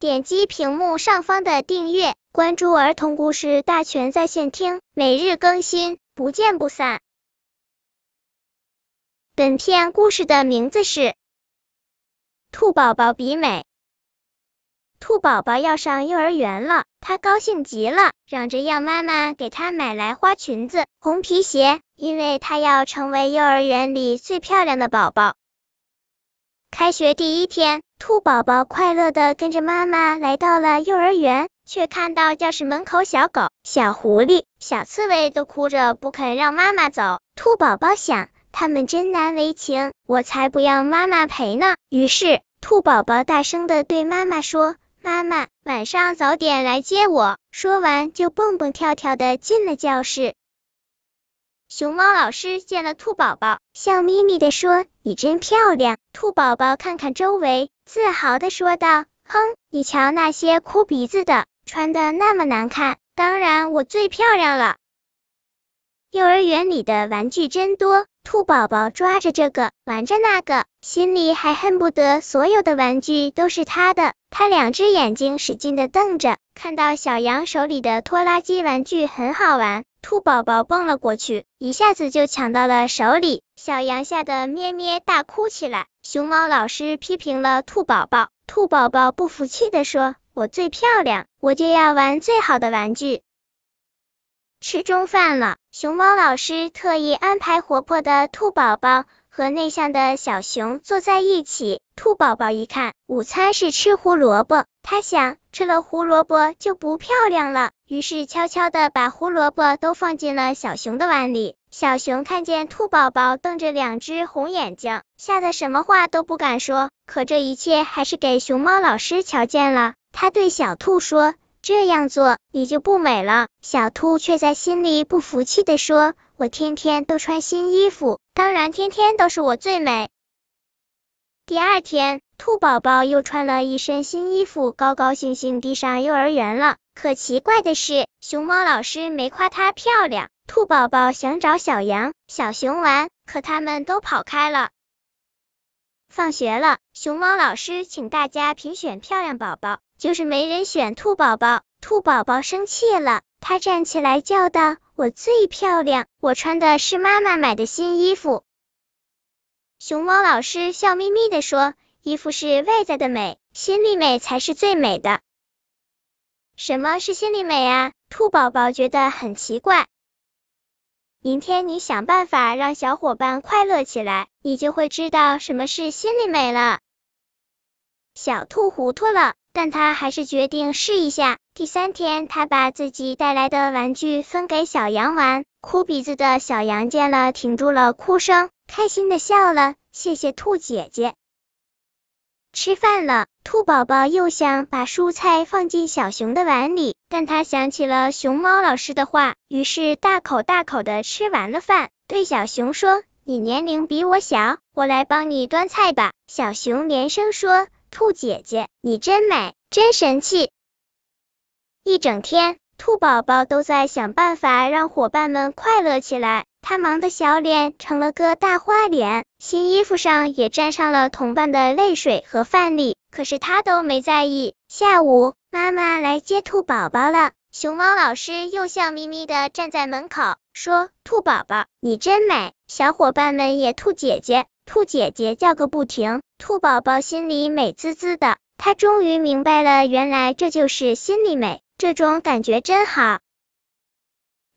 点击屏幕上方的订阅，关注儿童故事大全在线听，每日更新，不见不散。本片故事的名字是《兔宝宝比美》。兔宝宝要上幼儿园了，他高兴极了，嚷着要妈妈给他买来花裙子、红皮鞋，因为他要成为幼儿园里最漂亮的宝宝。开学第一天，兔宝宝快乐的跟着妈妈来到了幼儿园，却看到教室门口小狗、小狐狸、小刺猬都哭着不肯让妈妈走。兔宝宝想，他们真难为情，我才不要妈妈陪呢。于是，兔宝宝大声的对妈妈说。妈妈，晚上早点来接我。说完，就蹦蹦跳跳的进了教室。熊猫老师见了兔宝宝，笑眯眯的说：“你真漂亮。”兔宝宝看看周围，自豪的说道：“哼，你瞧那些哭鼻子的，穿的那么难看，当然我最漂亮了。”幼儿园里的玩具真多，兔宝宝抓着这个，玩着那个，心里还恨不得所有的玩具都是他的。他两只眼睛使劲的瞪着，看到小羊手里的拖拉机玩具很好玩，兔宝宝蹦了过去，一下子就抢到了手里。小羊吓得咩咩大哭起来。熊猫老师批评了兔宝宝，兔宝宝不服气的说：“我最漂亮，我就要玩最好的玩具。”吃中饭了，熊猫老师特意安排活泼的兔宝宝。和内向的小熊坐在一起，兔宝宝一看午餐是吃胡萝卜，他想吃了胡萝卜就不漂亮了，于是悄悄的把胡萝卜都放进了小熊的碗里。小熊看见兔宝宝瞪着两只红眼睛，吓得什么话都不敢说。可这一切还是给熊猫老师瞧见了，他对小兔说。这样做你就不美了。小兔却在心里不服气的说：“我天天都穿新衣服，当然天天都是我最美。”第二天，兔宝宝又穿了一身新衣服，高高兴兴地上幼儿园了。可奇怪的是，熊猫老师没夸她漂亮。兔宝宝想找小羊、小熊玩，可他们都跑开了。放学了，熊猫老师请大家评选漂亮宝宝。就是没人选兔宝宝，兔宝宝生气了，他站起来叫道：“我最漂亮，我穿的是妈妈买的新衣服。”熊猫老师笑眯眯的说：“衣服是外在的美，心里美才是最美的。”什么是心里美啊？兔宝宝觉得很奇怪。明天你想办法让小伙伴快乐起来，你就会知道什么是心里美了。小兔糊涂了。但它还是决定试一下。第三天，它把自己带来的玩具分给小羊玩。哭鼻子的小羊见了，停住了哭声，开心的笑了。谢谢兔姐姐。吃饭了，兔宝宝又想把蔬菜放进小熊的碗里，但他想起了熊猫老师的话，于是大口大口的吃完了饭，对小熊说：“你年龄比我小，我来帮你端菜吧。”小熊连声说。兔姐姐，你真美，真神气！一整天，兔宝宝都在想办法让伙伴们快乐起来。他忙得小脸成了个大花脸，新衣服上也沾上了同伴的泪水和饭粒。可是他都没在意。下午，妈妈来接兔宝宝了，熊猫老师又笑眯眯的站在门口，说：“兔宝宝，你真美！”小伙伴们也兔姐姐。兔姐姐叫个不停，兔宝宝心里美滋滋的，他终于明白了，原来这就是心里美，这种感觉真好。